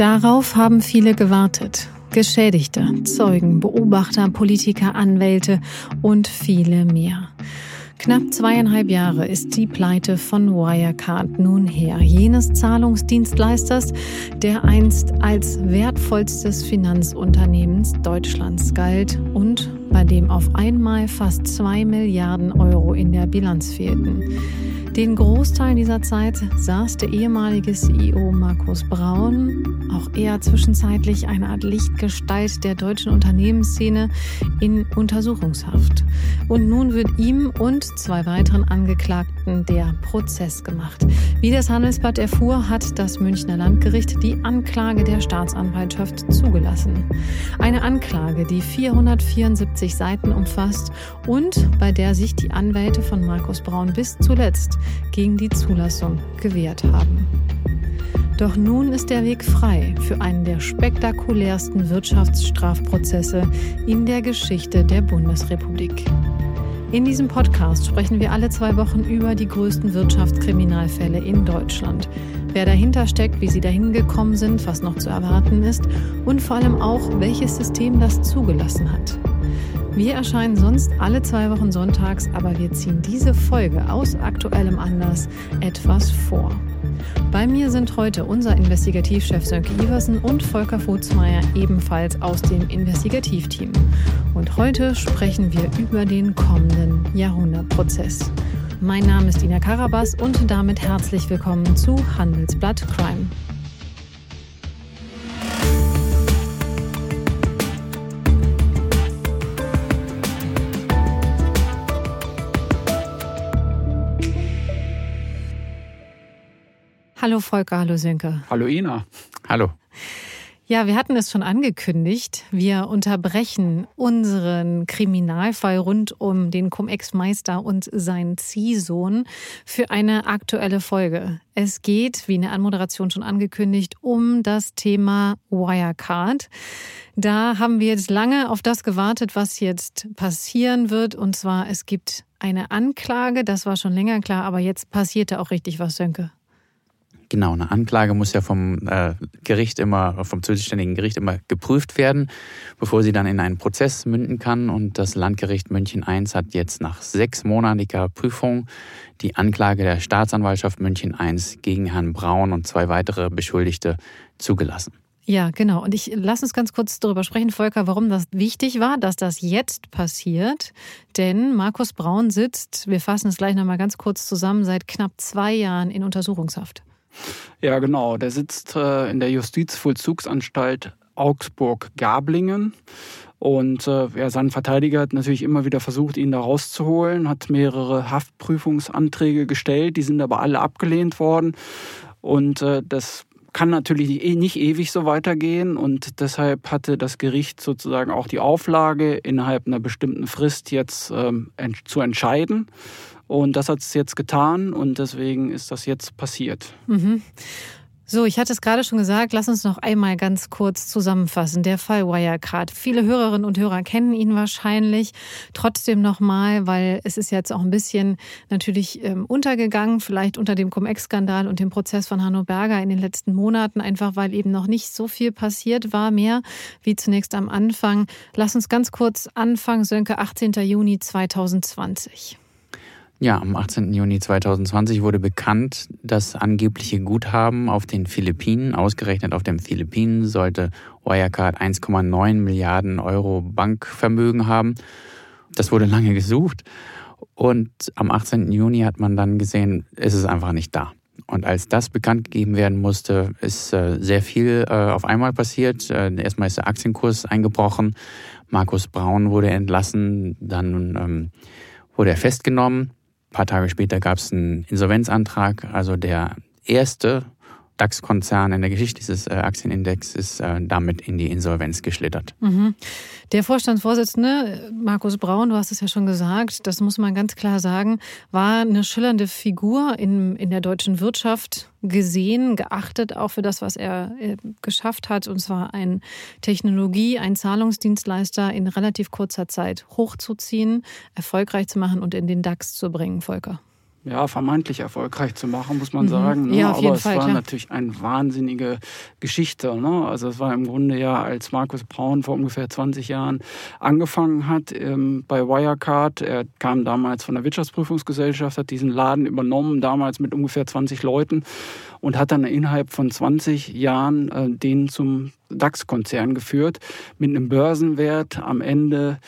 Darauf haben viele gewartet. Geschädigte, Zeugen, Beobachter, Politiker, Anwälte und viele mehr. Knapp zweieinhalb Jahre ist die Pleite von Wirecard nun her, jenes Zahlungsdienstleisters, der einst als wertvollstes Finanzunternehmens Deutschlands galt und bei dem auf einmal fast zwei Milliarden Euro in der Bilanz fehlten. Den Großteil dieser Zeit saß der ehemalige CEO Markus Braun, auch er zwischenzeitlich eine Art Lichtgestalt der deutschen Unternehmensszene, in Untersuchungshaft. Und nun wird ihm und zwei weiteren Angeklagten der Prozess gemacht. Wie das Handelsblatt erfuhr, hat das Münchner Landgericht die Anklage der Staatsanwaltschaft zugelassen. Eine Anklage, die 474 Seiten umfasst und bei der sich die Anwälte von Markus Braun bis zuletzt gegen die Zulassung gewehrt haben. Doch nun ist der Weg frei für einen der spektakulärsten Wirtschaftsstrafprozesse in der Geschichte der Bundesrepublik. In diesem Podcast sprechen wir alle zwei Wochen über die größten Wirtschaftskriminalfälle in Deutschland. Wer dahinter steckt, wie sie dahin gekommen sind, was noch zu erwarten ist und vor allem auch, welches System das zugelassen hat. Wir erscheinen sonst alle zwei Wochen sonntags, aber wir ziehen diese Folge aus aktuellem Anlass etwas vor. Bei mir sind heute unser Investigativchef Sönke Iversen und Volker Futzmeier ebenfalls aus dem Investigativteam. Und heute sprechen wir über den kommenden Jahrhundertprozess. Mein Name ist Ina Karabas und damit herzlich willkommen zu Handelsblatt Crime. Hallo Volker, hallo Sönke. Hallo Ina. Hallo. Ja, wir hatten es schon angekündigt. Wir unterbrechen unseren Kriminalfall rund um den Cum-Ex-Meister und seinen Ziehsohn für eine aktuelle Folge. Es geht, wie in der Anmoderation schon angekündigt, um das Thema Wirecard. Da haben wir jetzt lange auf das gewartet, was jetzt passieren wird. Und zwar, es gibt eine Anklage, das war schon länger klar, aber jetzt passierte auch richtig was, Sönke. Genau, eine Anklage muss ja vom äh, Gericht immer, vom zuständigen Gericht immer geprüft werden, bevor sie dann in einen Prozess münden kann. Und das Landgericht München I hat jetzt nach sechsmonatiger Prüfung die Anklage der Staatsanwaltschaft München I gegen Herrn Braun und zwei weitere Beschuldigte zugelassen. Ja, genau. Und ich lass uns ganz kurz darüber sprechen, Volker, warum das wichtig war, dass das jetzt passiert. Denn Markus Braun sitzt, wir fassen es gleich nochmal ganz kurz zusammen, seit knapp zwei Jahren in Untersuchungshaft. Ja, genau. Der sitzt äh, in der Justizvollzugsanstalt Augsburg-Gablingen. Und äh, ja, sein Verteidiger hat natürlich immer wieder versucht, ihn da rauszuholen, hat mehrere Haftprüfungsanträge gestellt, die sind aber alle abgelehnt worden. Und äh, das kann natürlich nicht ewig so weitergehen und deshalb hatte das Gericht sozusagen auch die Auflage, innerhalb einer bestimmten Frist jetzt ähm, zu entscheiden. Und das hat es jetzt getan und deswegen ist das jetzt passiert. Mhm. So, ich hatte es gerade schon gesagt, lass uns noch einmal ganz kurz zusammenfassen. Der Fall Wirecard. Viele Hörerinnen und Hörer kennen ihn wahrscheinlich. Trotzdem nochmal, weil es ist jetzt auch ein bisschen natürlich ähm, untergegangen, vielleicht unter dem Cum-Ex-Skandal und dem Prozess von Hanno Berger in den letzten Monaten, einfach weil eben noch nicht so viel passiert war, mehr wie zunächst am Anfang. Lass uns ganz kurz anfangen, Sönke, 18. Juni 2020. Ja, am 18. Juni 2020 wurde bekannt, dass angebliche Guthaben auf den Philippinen, ausgerechnet auf den Philippinen, sollte Wirecard 1,9 Milliarden Euro Bankvermögen haben. Das wurde lange gesucht und am 18. Juni hat man dann gesehen, es ist einfach nicht da. Und als das bekannt gegeben werden musste, ist äh, sehr viel äh, auf einmal passiert. Äh, erstmal ist der Aktienkurs eingebrochen, Markus Braun wurde entlassen, dann ähm, wurde er festgenommen paar Tage später gab es einen Insolvenzantrag. Also der erste DAX-Konzern in der Geschichte dieses äh, Aktienindex ist äh, damit in die Insolvenz geschlittert. Mhm. Der Vorstandsvorsitzende, Markus Braun, du hast es ja schon gesagt, das muss man ganz klar sagen, war eine schillernde Figur in, in der deutschen Wirtschaft gesehen, geachtet auch für das, was er äh, geschafft hat, und zwar ein Technologie, ein Zahlungsdienstleister in relativ kurzer Zeit hochzuziehen, erfolgreich zu machen und in den DAX zu bringen, Volker. Ja, vermeintlich erfolgreich zu machen, muss man mhm. sagen. Ne? Ja, Aber es Fall, war klar. natürlich eine wahnsinnige Geschichte. Ne? Also es war im Grunde ja, als Markus Braun vor ungefähr 20 Jahren angefangen hat ähm, bei Wirecard. Er kam damals von der Wirtschaftsprüfungsgesellschaft, hat diesen Laden übernommen, damals mit ungefähr 20 Leuten und hat dann innerhalb von 20 Jahren äh, den zum DAX-Konzern geführt mit einem Börsenwert am Ende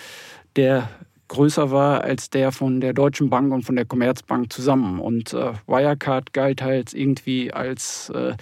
der größer war als der von der Deutschen Bank und von der Commerzbank zusammen. Und äh, Wirecard galt halt irgendwie als äh,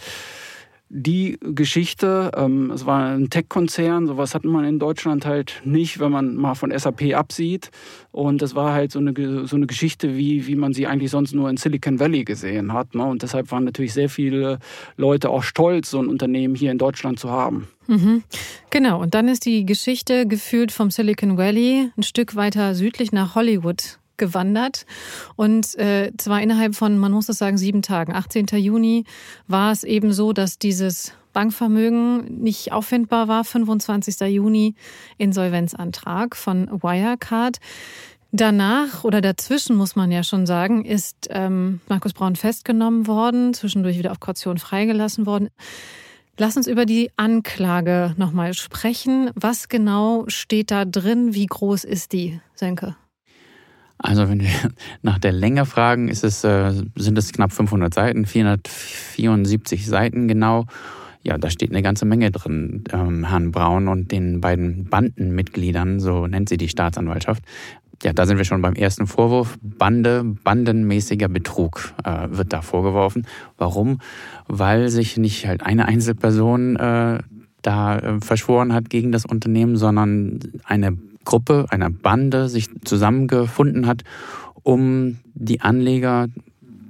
die Geschichte. Ähm, es war ein Tech-Konzern, sowas hat man in Deutschland halt nicht, wenn man mal von SAP absieht. Und das war halt so eine, so eine Geschichte, wie, wie man sie eigentlich sonst nur in Silicon Valley gesehen hat. Ne? Und deshalb waren natürlich sehr viele Leute auch stolz, so ein Unternehmen hier in Deutschland zu haben. Mhm. Genau, und dann ist die Geschichte gefühlt vom Silicon Valley ein Stück weiter südlich nach Hollywood gewandert. Und äh, zwar innerhalb von, man muss es sagen, sieben Tagen. 18. Juni war es eben so, dass dieses Bankvermögen nicht auffindbar war. 25. Juni Insolvenzantrag von Wirecard. Danach oder dazwischen muss man ja schon sagen, ist ähm, Markus Braun festgenommen worden, zwischendurch wieder auf Kaution freigelassen worden. Lass uns über die Anklage nochmal sprechen. Was genau steht da drin? Wie groß ist die, Senke? Also wenn wir nach der Länge fragen, ist es, äh, sind es knapp 500 Seiten, 474 Seiten genau. Ja, da steht eine ganze Menge drin. Ähm, Herrn Braun und den beiden Bandenmitgliedern, so nennt sie die Staatsanwaltschaft. Ja, da sind wir schon beim ersten Vorwurf. Bande, bandenmäßiger Betrug äh, wird da vorgeworfen. Warum? Weil sich nicht halt eine Einzelperson äh, da äh, verschworen hat gegen das Unternehmen, sondern eine Gruppe, einer Bande sich zusammengefunden hat, um die Anleger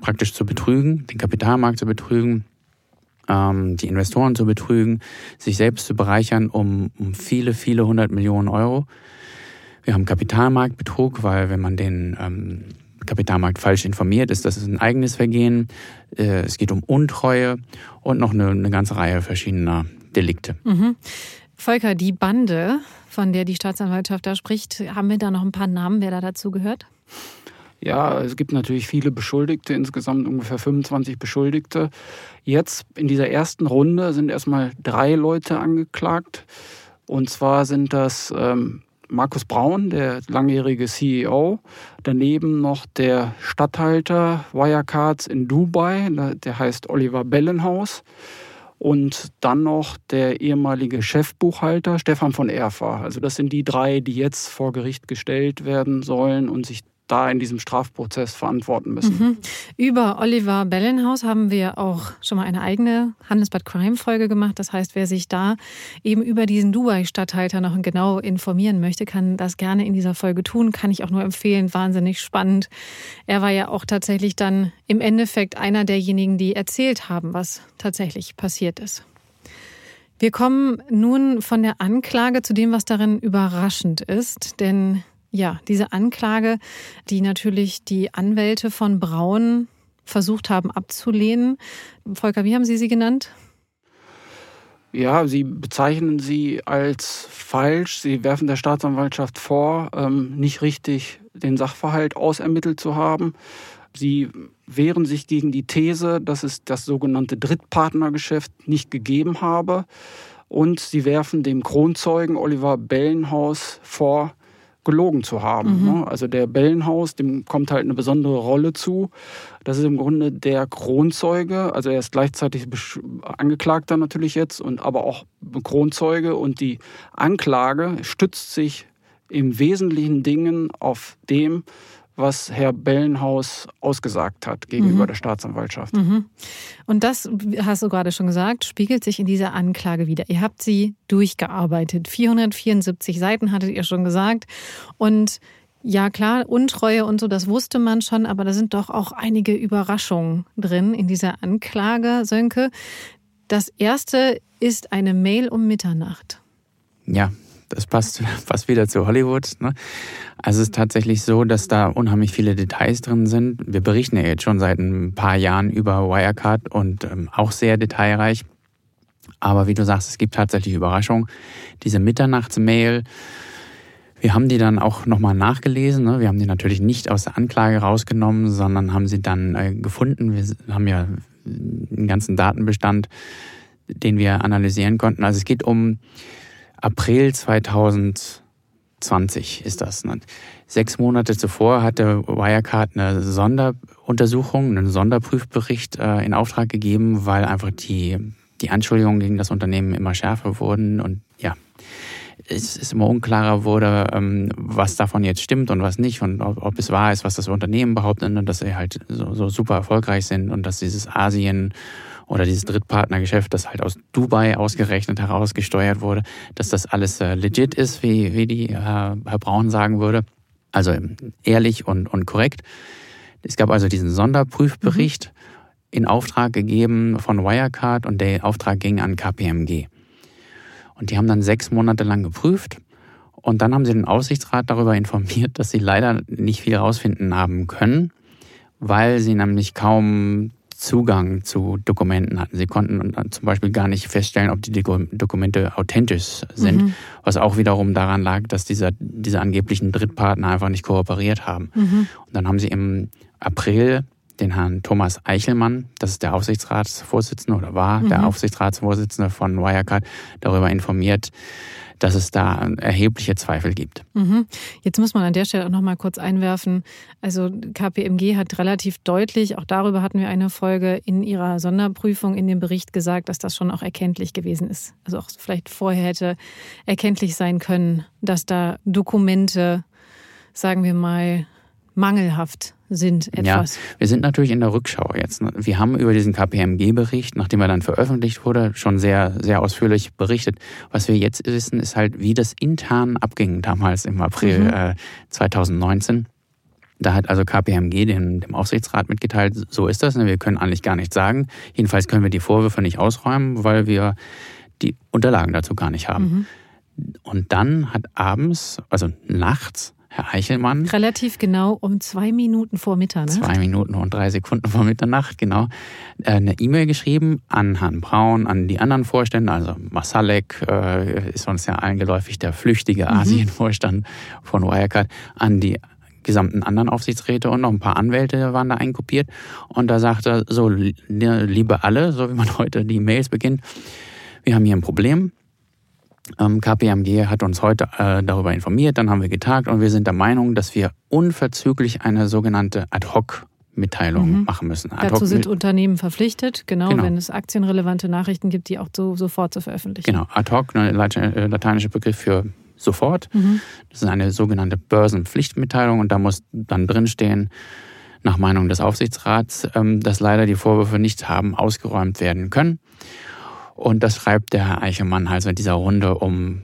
praktisch zu betrügen, den Kapitalmarkt zu betrügen, ähm, die Investoren zu betrügen, sich selbst zu bereichern um, um viele, viele hundert Millionen Euro. Wir haben Kapitalmarktbetrug, weil wenn man den ähm, Kapitalmarkt falsch informiert, ist das ein eigenes Vergehen. Äh, es geht um Untreue und noch eine, eine ganze Reihe verschiedener Delikte. Mhm. Volker, die Bande, von der die Staatsanwaltschaft da spricht, haben wir da noch ein paar Namen, wer da dazu gehört? Ja, es gibt natürlich viele Beschuldigte, insgesamt ungefähr 25 Beschuldigte. Jetzt in dieser ersten Runde sind erstmal drei Leute angeklagt. Und zwar sind das ähm, Markus Braun, der langjährige CEO, daneben noch der Statthalter Wirecards in Dubai, der heißt Oliver Bellenhaus und dann noch der ehemalige Chefbuchhalter Stefan von Erfa. Also das sind die drei, die jetzt vor Gericht gestellt werden sollen und sich da in diesem Strafprozess verantworten müssen. Mhm. Über Oliver Bellenhaus haben wir auch schon mal eine eigene Handelsbad Crime Folge gemacht. Das heißt, wer sich da eben über diesen Dubai-Stadthalter noch genau informieren möchte, kann das gerne in dieser Folge tun. Kann ich auch nur empfehlen. Wahnsinnig spannend. Er war ja auch tatsächlich dann im Endeffekt einer derjenigen, die erzählt haben, was tatsächlich passiert ist. Wir kommen nun von der Anklage zu dem, was darin überraschend ist, denn ja, diese Anklage, die natürlich die Anwälte von Braun versucht haben abzulehnen. Volker, wie haben Sie sie genannt? Ja, Sie bezeichnen sie als falsch. Sie werfen der Staatsanwaltschaft vor, ähm, nicht richtig den Sachverhalt ausermittelt zu haben. Sie wehren sich gegen die These, dass es das sogenannte Drittpartnergeschäft nicht gegeben habe. Und sie werfen dem Kronzeugen Oliver Bellenhaus vor, gelogen zu haben. Mhm. Ne? Also der Bellenhaus, dem kommt halt eine besondere Rolle zu. Das ist im Grunde der Kronzeuge, also er ist gleichzeitig Angeklagter natürlich jetzt und aber auch Kronzeuge und die Anklage stützt sich im wesentlichen Dingen auf dem, was Herr Bellenhaus ausgesagt hat gegenüber mhm. der Staatsanwaltschaft. Mhm. Und das, hast du gerade schon gesagt, spiegelt sich in dieser Anklage wieder. Ihr habt sie durchgearbeitet. 474 Seiten hattet ihr schon gesagt. Und ja, klar, Untreue und so, das wusste man schon, aber da sind doch auch einige Überraschungen drin in dieser Anklage, Sönke. Das erste ist eine Mail um Mitternacht. Ja, das passt fast wieder zu Hollywood. Ne? Also es ist tatsächlich so, dass da unheimlich viele Details drin sind. Wir berichten ja jetzt schon seit ein paar Jahren über Wirecard und ähm, auch sehr detailreich. Aber wie du sagst, es gibt tatsächlich Überraschungen. Diese Mitternachtsmail, Wir haben die dann auch nochmal nachgelesen. Ne? Wir haben die natürlich nicht aus der Anklage rausgenommen, sondern haben sie dann äh, gefunden. Wir haben ja einen ganzen Datenbestand, den wir analysieren konnten. Also es geht um April 2020 ist das. Ne? Sechs Monate zuvor hatte Wirecard eine Sonderuntersuchung, einen Sonderprüfbericht äh, in Auftrag gegeben, weil einfach die, die Anschuldigungen gegen das Unternehmen immer schärfer wurden und ja, es ist immer unklarer wurde, ähm, was davon jetzt stimmt und was nicht und ob, es wahr ist, was das Unternehmen behauptet und dass sie halt so, so super erfolgreich sind und dass dieses Asien oder dieses Drittpartnergeschäft, das halt aus Dubai ausgerechnet herausgesteuert wurde, dass das alles äh, legit ist, wie, wie die äh, Herr Braun sagen würde. Also ehrlich und, und korrekt. Es gab also diesen Sonderprüfbericht mhm. in Auftrag gegeben von Wirecard und der Auftrag ging an KPMG. Und die haben dann sechs Monate lang geprüft. Und dann haben sie den Aufsichtsrat darüber informiert, dass sie leider nicht viel herausfinden haben können, weil sie nämlich kaum Zugang zu Dokumenten hatten. Sie konnten zum Beispiel gar nicht feststellen, ob die Dokumente authentisch sind, mhm. was auch wiederum daran lag, dass diese, diese angeblichen Drittpartner einfach nicht kooperiert haben. Mhm. Und dann haben sie im April den Herrn Thomas Eichelmann, das ist der Aufsichtsratsvorsitzende oder war mhm. der Aufsichtsratsvorsitzende von Wirecard, darüber informiert, dass es da erhebliche Zweifel gibt. Mhm. Jetzt muss man an der Stelle auch noch mal kurz einwerfen. Also KPMG hat relativ deutlich, auch darüber hatten wir eine Folge in ihrer Sonderprüfung in dem Bericht gesagt, dass das schon auch erkenntlich gewesen ist. Also auch vielleicht vorher hätte erkenntlich sein können, dass da Dokumente, sagen wir mal, mangelhaft sind etwas. Ja, wir sind natürlich in der Rückschau jetzt. Wir haben über diesen KPMG-Bericht, nachdem er dann veröffentlicht wurde, schon sehr, sehr ausführlich berichtet. Was wir jetzt wissen, ist halt, wie das intern abging damals im April mhm. äh, 2019. Da hat also KPMG dem, dem Aufsichtsrat mitgeteilt, so ist das, ne? wir können eigentlich gar nichts sagen. Jedenfalls können wir die Vorwürfe nicht ausräumen, weil wir die Unterlagen dazu gar nicht haben. Mhm. Und dann hat abends, also nachts, Herr Eichelmann. Relativ genau um zwei Minuten vor Mitternacht. Zwei Minuten und drei Sekunden vor Mitternacht, genau. Äh, eine E-Mail geschrieben an Herrn Braun, an die anderen Vorstände, also Masalek äh, ist uns ja allen geläufig der flüchtige mhm. Asienvorstand von Wirecard, an die gesamten anderen Aufsichtsräte und noch ein paar Anwälte waren da einkopiert. Und da sagte er so, liebe alle, so wie man heute die Mails beginnt, wir haben hier ein Problem. Ähm, KPMG hat uns heute äh, darüber informiert, dann haben wir getagt und wir sind der Meinung, dass wir unverzüglich eine sogenannte Ad-Hoc Mitteilung mhm. machen müssen. Ad Dazu sind Unternehmen verpflichtet, genau, genau, wenn es aktienrelevante Nachrichten gibt, die auch so, sofort zu veröffentlichen. Genau, ad hoc, ein äh, lateinischer Begriff für sofort. Mhm. Das ist eine sogenannte Börsenpflichtmitteilung und da muss dann drinstehen, nach Meinung des Aufsichtsrats, ähm, dass leider die Vorwürfe nicht haben ausgeräumt werden können. Und das schreibt der Herr Eichelmann also in dieser Runde um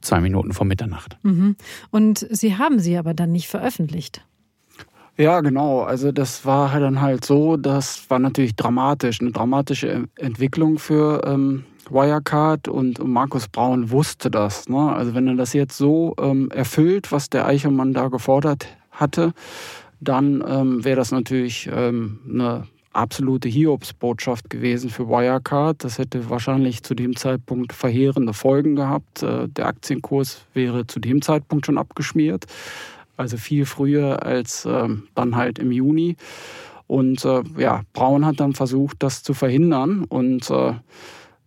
zwei Minuten vor Mitternacht. Mhm. Und Sie haben sie aber dann nicht veröffentlicht. Ja, genau. Also das war halt dann halt so, das war natürlich dramatisch, eine dramatische Entwicklung für ähm, Wirecard und Markus Braun wusste das. Ne? Also wenn er das jetzt so ähm, erfüllt, was der Eichelmann da gefordert hatte, dann ähm, wäre das natürlich ähm, eine absolute Hiobsbotschaft gewesen für Wirecard. Das hätte wahrscheinlich zu dem Zeitpunkt verheerende Folgen gehabt. Äh, der Aktienkurs wäre zu dem Zeitpunkt schon abgeschmiert, also viel früher als ähm, dann halt im Juni. Und äh, ja, Braun hat dann versucht, das zu verhindern und äh,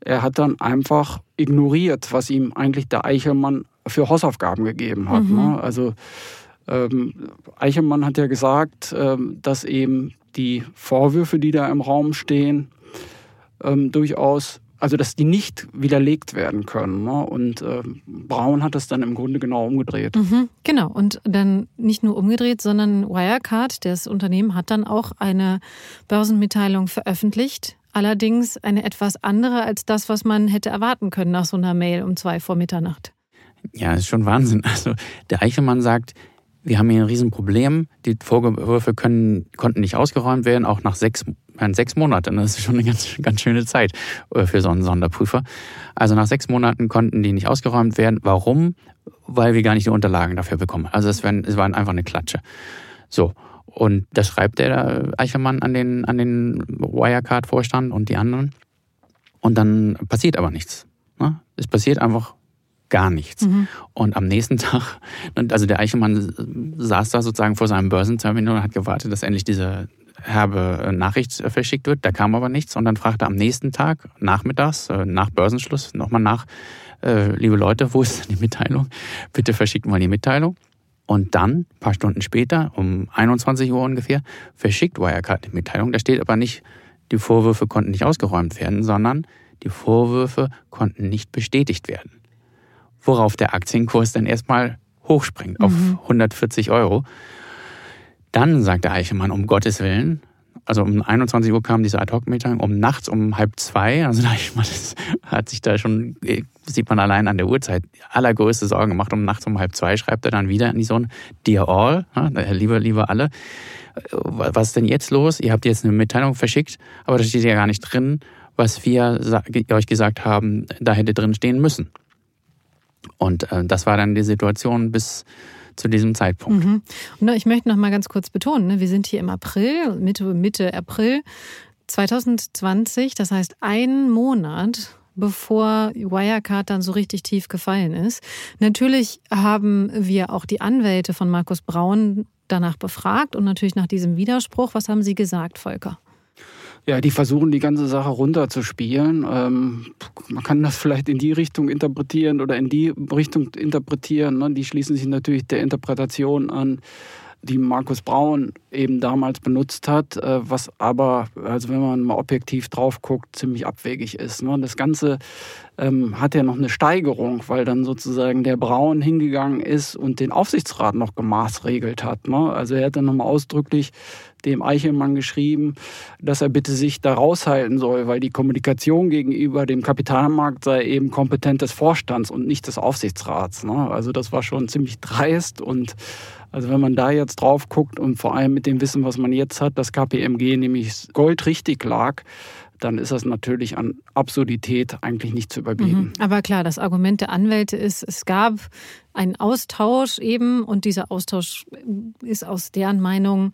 er hat dann einfach ignoriert, was ihm eigentlich der Eichelmann für Hausaufgaben gegeben hat. Mhm. Ne? Also ähm, Eichelmann hat ja gesagt, ähm, dass eben die Vorwürfe, die da im Raum stehen, ähm, durchaus, also dass die nicht widerlegt werden können. Ne? Und äh, Braun hat das dann im Grunde genau umgedreht. Mhm, genau, und dann nicht nur umgedreht, sondern Wirecard, das Unternehmen, hat dann auch eine Börsenmitteilung veröffentlicht. Allerdings eine etwas andere als das, was man hätte erwarten können nach so einer Mail um zwei vor Mitternacht. Ja, das ist schon Wahnsinn. Also der Eichelmann sagt, wir haben hier ein Riesenproblem. Die Vorwürfe können, konnten nicht ausgeräumt werden, auch nach sechs, sechs Monaten. Das ist schon eine ganz, ganz schöne Zeit äh, für so einen Sonderprüfer. Also nach sechs Monaten konnten die nicht ausgeräumt werden. Warum? Weil wir gar nicht die Unterlagen dafür bekommen. Also es, waren, es war einfach eine Klatsche. So. Und das schreibt der Eichelmann an den, an den Wirecard-Vorstand und die anderen. Und dann passiert aber nichts. Ne? Es passiert einfach gar nichts. Mhm. Und am nächsten Tag, also der Eichelmann saß da sozusagen vor seinem Börsenterminal und hat gewartet, dass endlich diese herbe Nachricht äh, verschickt wird. Da kam aber nichts und dann fragte am nächsten Tag, nachmittags, äh, nach Börsenschluss, nochmal nach, äh, liebe Leute, wo ist die Mitteilung? Bitte verschickt mal die Mitteilung. Und dann, ein paar Stunden später, um 21 Uhr ungefähr, verschickt Wirecard die Mitteilung. Da steht aber nicht, die Vorwürfe konnten nicht ausgeräumt werden, sondern die Vorwürfe konnten nicht bestätigt werden. Worauf der Aktienkurs dann erstmal hochspringt auf mhm. 140 Euro. Dann sagt der Eichelmann, um Gottes Willen, also um 21 Uhr kam diese Ad-Hoc-Mitteilung, um nachts um halb zwei, also das hat sich da schon, sieht man allein an der Uhrzeit, allergrößte Sorgen gemacht. Um nachts um halb zwei schreibt er dann wieder in die Sonne, Dear All, lieber, lieber alle, was ist denn jetzt los? Ihr habt jetzt eine Mitteilung verschickt, aber da steht ja gar nicht drin, was wir euch gesagt haben, da hätte drin stehen müssen. Und äh, das war dann die Situation bis zu diesem Zeitpunkt. Mhm. Und ich möchte noch mal ganz kurz betonen, ne, wir sind hier im April, Mitte, Mitte April 2020, das heißt einen Monat bevor Wirecard dann so richtig tief gefallen ist. Natürlich haben wir auch die Anwälte von Markus Braun danach befragt und natürlich nach diesem Widerspruch. Was haben Sie gesagt, Volker? Ja, die versuchen die ganze Sache runterzuspielen. Ähm, man kann das vielleicht in die Richtung interpretieren oder in die Richtung interpretieren. Ne? Die schließen sich natürlich der Interpretation an, die Markus Braun eben damals benutzt hat, äh, was aber, also wenn man mal objektiv drauf guckt, ziemlich abwegig ist. Ne? Das Ganze ähm, hat ja noch eine Steigerung, weil dann sozusagen der Braun hingegangen ist und den Aufsichtsrat noch gemaßregelt hat. Ne? Also er hat dann nochmal ausdrücklich dem Eichelmann geschrieben, dass er bitte sich da raushalten soll, weil die Kommunikation gegenüber dem Kapitalmarkt sei eben Kompetent des Vorstands und nicht des Aufsichtsrats. Ne? Also das war schon ziemlich dreist und also wenn man da jetzt drauf guckt und vor allem mit dem Wissen, was man jetzt hat, dass KPMG nämlich goldrichtig lag, dann ist das natürlich an Absurdität eigentlich nicht zu überbieten. Mhm. Aber klar, das Argument der Anwälte ist, es gab einen Austausch eben und dieser Austausch ist aus deren Meinung,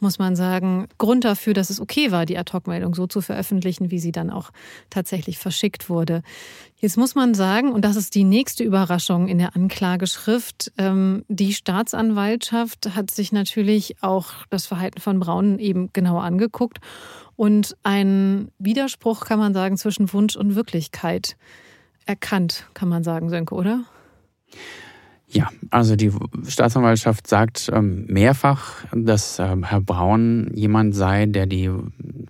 muss man sagen, Grund dafür, dass es okay war, die Ad-Hoc-Meldung so zu veröffentlichen, wie sie dann auch tatsächlich verschickt wurde. Jetzt muss man sagen, und das ist die nächste Überraschung in der Anklageschrift, ähm, die Staatsanwaltschaft hat sich natürlich auch das Verhalten von Braun eben genauer angeguckt und ein Widerspruch, kann man sagen, zwischen Wunsch und Wirklichkeit erkannt, kann man sagen, Sönke, oder? Ja, also die Staatsanwaltschaft sagt ähm, mehrfach, dass ähm, Herr Braun jemand sei, der die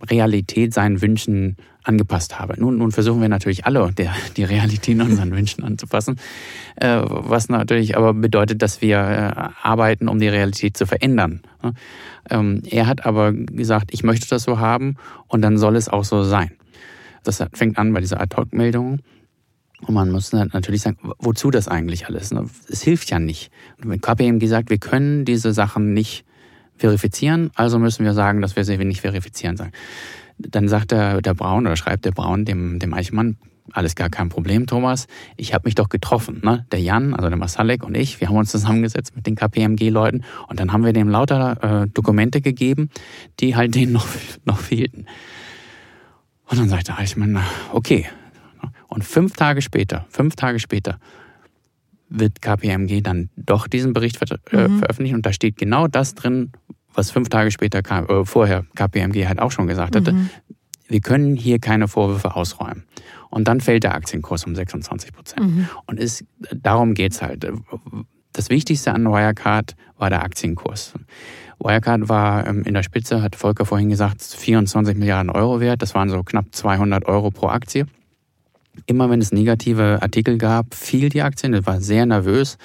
Realität seinen Wünschen angepasst habe. Nun, nun versuchen wir natürlich alle, der, die Realität unseren Wünschen anzupassen, äh, was natürlich aber bedeutet, dass wir äh, arbeiten, um die Realität zu verändern. Ähm, er hat aber gesagt, ich möchte das so haben und dann soll es auch so sein. Das fängt an bei dieser Ad-Hoc-Meldung. Und man muss natürlich sagen, wozu das eigentlich alles? Ne? Es hilft ja nicht. Und mit KPMG sagt, wir können diese Sachen nicht verifizieren, also müssen wir sagen, dass wir sie nicht verifizieren sagen. Dann sagt der, der Braun oder schreibt der Braun dem, dem Eichmann, alles gar kein Problem, Thomas. Ich habe mich doch getroffen. Ne? Der Jan, also der Masalek und ich, wir haben uns zusammengesetzt mit den KPMG-Leuten und dann haben wir dem lauter äh, Dokumente gegeben, die halt denen noch, noch fehlten. Und dann sagt der Eichmann, okay, und fünf Tage später, fünf Tage später, wird KPMG dann doch diesen Bericht ver äh, mhm. veröffentlichen und da steht genau das drin, was fünf Tage später äh, vorher KPMG halt auch schon gesagt hatte. Mhm. Wir können hier keine Vorwürfe ausräumen. Und dann fällt der Aktienkurs um 26 Prozent. Mhm. Und ist, darum geht's halt. Das Wichtigste an Wirecard war der Aktienkurs. Wirecard war ähm, in der Spitze, hat Volker vorhin gesagt, 24 Milliarden Euro wert. Das waren so knapp 200 Euro pro Aktie. Immer wenn es negative Artikel gab, fiel die Aktie. Das war sehr nervös.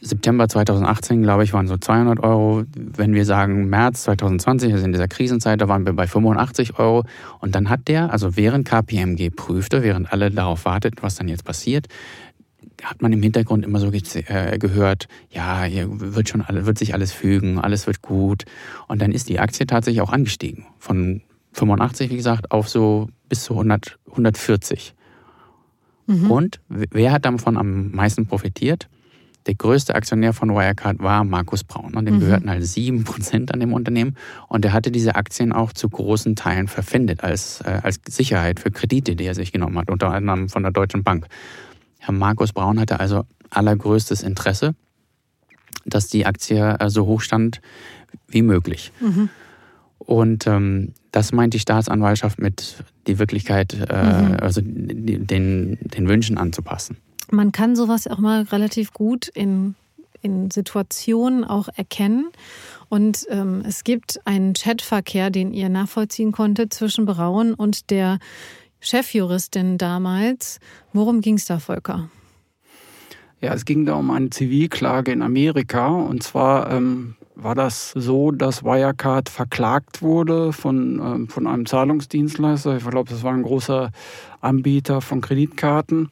September 2018, glaube ich, waren so 200 Euro. Wenn wir sagen März 2020, also in dieser Krisenzeit, da waren wir bei 85 Euro. Und dann hat der, also während KPMG prüfte, während alle darauf warteten, was dann jetzt passiert, hat man im Hintergrund immer so äh, gehört, ja, hier wird schon wird sich alles fügen, alles wird gut. Und dann ist die Aktie tatsächlich auch angestiegen. Von 85, wie gesagt, auf so bis zu 100, 140. Mhm. Und wer hat davon am meisten profitiert? Der größte Aktionär von Wirecard war Markus Braun. Und dem mhm. gehörten halt sieben Prozent an dem Unternehmen. Und er hatte diese Aktien auch zu großen Teilen verpfändet als, äh, als Sicherheit für Kredite, die er sich genommen hat, unter anderem von der Deutschen Bank. Herr Markus Braun hatte also allergrößtes Interesse, dass die Aktie äh, so hoch stand wie möglich. Mhm. Und ähm, das meint die Staatsanwaltschaft mit die Wirklichkeit, äh, mhm. also den, den Wünschen anzupassen. Man kann sowas auch mal relativ gut in, in Situationen auch erkennen. Und ähm, es gibt einen Chatverkehr, den ihr nachvollziehen konntet zwischen Braun und der Chefjuristin damals. Worum ging es da, Volker? Ja, es ging da um eine Zivilklage in Amerika. Und zwar ähm, war das so, dass Wirecard verklagt wurde von, ähm, von einem Zahlungsdienstleister. Ich glaube, das war ein großer Anbieter von Kreditkarten.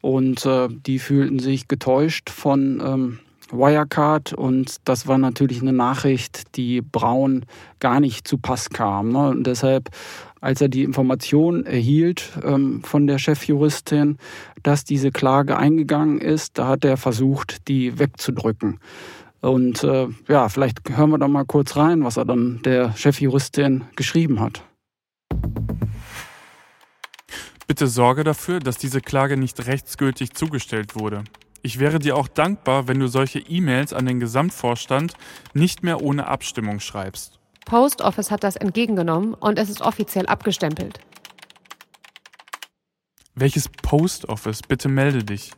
Und äh, die fühlten sich getäuscht von ähm, Wirecard. Und das war natürlich eine Nachricht, die Braun gar nicht zu Pass kam. Ne? Und deshalb als er die Information erhielt ähm, von der Chefjuristin, dass diese Klage eingegangen ist, da hat er versucht, die wegzudrücken. Und äh, ja, vielleicht hören wir da mal kurz rein, was er dann der Chefjuristin geschrieben hat. Bitte sorge dafür, dass diese Klage nicht rechtsgültig zugestellt wurde. Ich wäre dir auch dankbar, wenn du solche E-Mails an den Gesamtvorstand nicht mehr ohne Abstimmung schreibst. Post Office hat das entgegengenommen und es ist offiziell abgestempelt. Welches Post Office? Bitte melde dich.